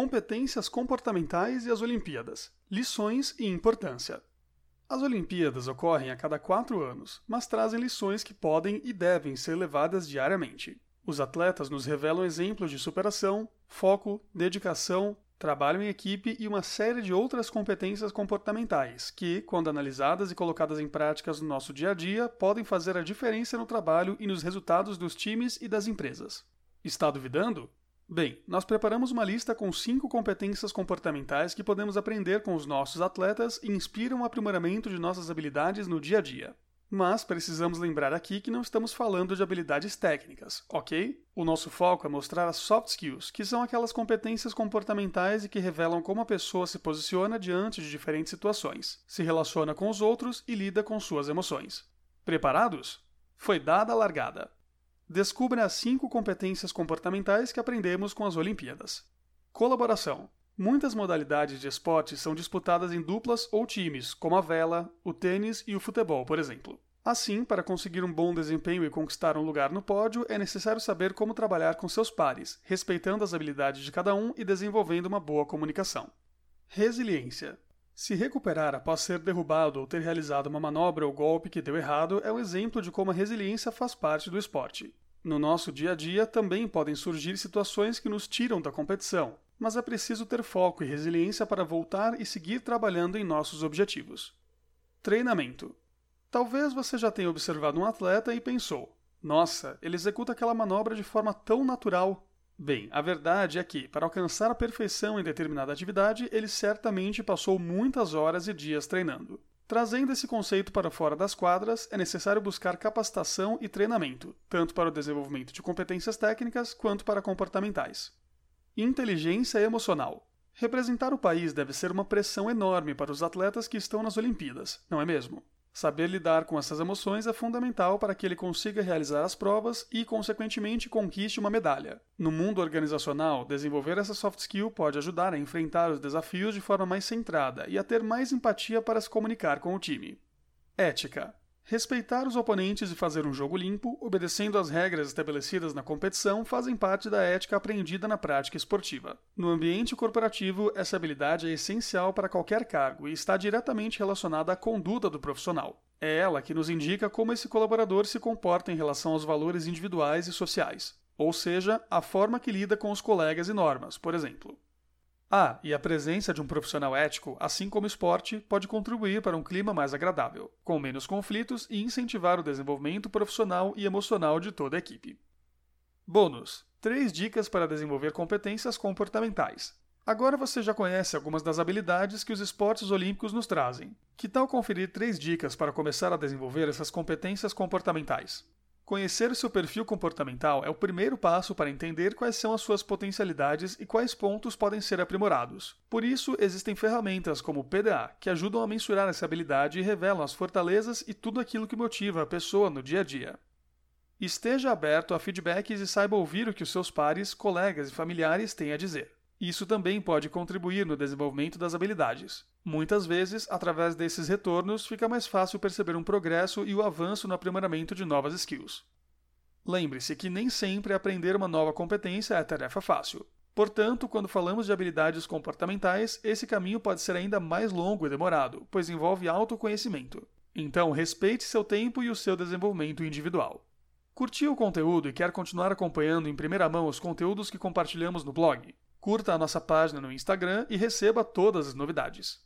Competências comportamentais e as Olimpíadas. Lições e importância. As Olimpíadas ocorrem a cada quatro anos, mas trazem lições que podem e devem ser levadas diariamente. Os atletas nos revelam exemplos de superação, foco, dedicação, trabalho em equipe e uma série de outras competências comportamentais que, quando analisadas e colocadas em práticas no nosso dia a dia, podem fazer a diferença no trabalho e nos resultados dos times e das empresas. Está duvidando? Bem, nós preparamos uma lista com cinco competências comportamentais que podemos aprender com os nossos atletas e inspiram o aprimoramento de nossas habilidades no dia a dia. Mas precisamos lembrar aqui que não estamos falando de habilidades técnicas, ok? O nosso foco é mostrar as soft skills, que são aquelas competências comportamentais e que revelam como a pessoa se posiciona diante de diferentes situações, se relaciona com os outros e lida com suas emoções. Preparados? Foi dada a largada. Descubra as cinco competências comportamentais que aprendemos com as Olimpíadas. Colaboração. Muitas modalidades de esporte são disputadas em duplas ou times, como a vela, o tênis e o futebol, por exemplo. Assim, para conseguir um bom desempenho e conquistar um lugar no pódio, é necessário saber como trabalhar com seus pares, respeitando as habilidades de cada um e desenvolvendo uma boa comunicação. Resiliência. Se recuperar após ser derrubado ou ter realizado uma manobra ou golpe que deu errado é um exemplo de como a resiliência faz parte do esporte. No nosso dia a dia também podem surgir situações que nos tiram da competição, mas é preciso ter foco e resiliência para voltar e seguir trabalhando em nossos objetivos. Treinamento. Talvez você já tenha observado um atleta e pensou: nossa, ele executa aquela manobra de forma tão natural, Bem, a verdade é que, para alcançar a perfeição em determinada atividade, ele certamente passou muitas horas e dias treinando. Trazendo esse conceito para fora das quadras, é necessário buscar capacitação e treinamento, tanto para o desenvolvimento de competências técnicas quanto para comportamentais. Inteligência emocional. Representar o país deve ser uma pressão enorme para os atletas que estão nas Olimpíadas, não é mesmo? Saber lidar com essas emoções é fundamental para que ele consiga realizar as provas e, consequentemente, conquiste uma medalha. No mundo organizacional, desenvolver essa soft skill pode ajudar a enfrentar os desafios de forma mais centrada e a ter mais empatia para se comunicar com o time. Ética. Respeitar os oponentes e fazer um jogo limpo, obedecendo às regras estabelecidas na competição, fazem parte da ética aprendida na prática esportiva. No ambiente corporativo, essa habilidade é essencial para qualquer cargo e está diretamente relacionada à conduta do profissional. É ela que nos indica como esse colaborador se comporta em relação aos valores individuais e sociais, ou seja, a forma que lida com os colegas e normas, por exemplo. Ah, e a presença de um profissional ético, assim como o esporte, pode contribuir para um clima mais agradável, com menos conflitos e incentivar o desenvolvimento profissional e emocional de toda a equipe. Bônus: 3 dicas para desenvolver competências comportamentais. Agora você já conhece algumas das habilidades que os esportes olímpicos nos trazem. Que tal conferir três dicas para começar a desenvolver essas competências comportamentais? Conhecer seu perfil comportamental é o primeiro passo para entender quais são as suas potencialidades e quais pontos podem ser aprimorados. Por isso, existem ferramentas como o PDA, que ajudam a mensurar essa habilidade e revelam as fortalezas e tudo aquilo que motiva a pessoa no dia a dia. Esteja aberto a feedbacks e saiba ouvir o que os seus pares, colegas e familiares têm a dizer. Isso também pode contribuir no desenvolvimento das habilidades. Muitas vezes, através desses retornos, fica mais fácil perceber um progresso e o avanço no aprimoramento de novas skills. Lembre-se que nem sempre aprender uma nova competência é tarefa fácil. Portanto, quando falamos de habilidades comportamentais, esse caminho pode ser ainda mais longo e demorado, pois envolve autoconhecimento. Então, respeite seu tempo e o seu desenvolvimento individual. Curtiu o conteúdo e quer continuar acompanhando em primeira mão os conteúdos que compartilhamos no blog? Curta a nossa página no Instagram e receba todas as novidades.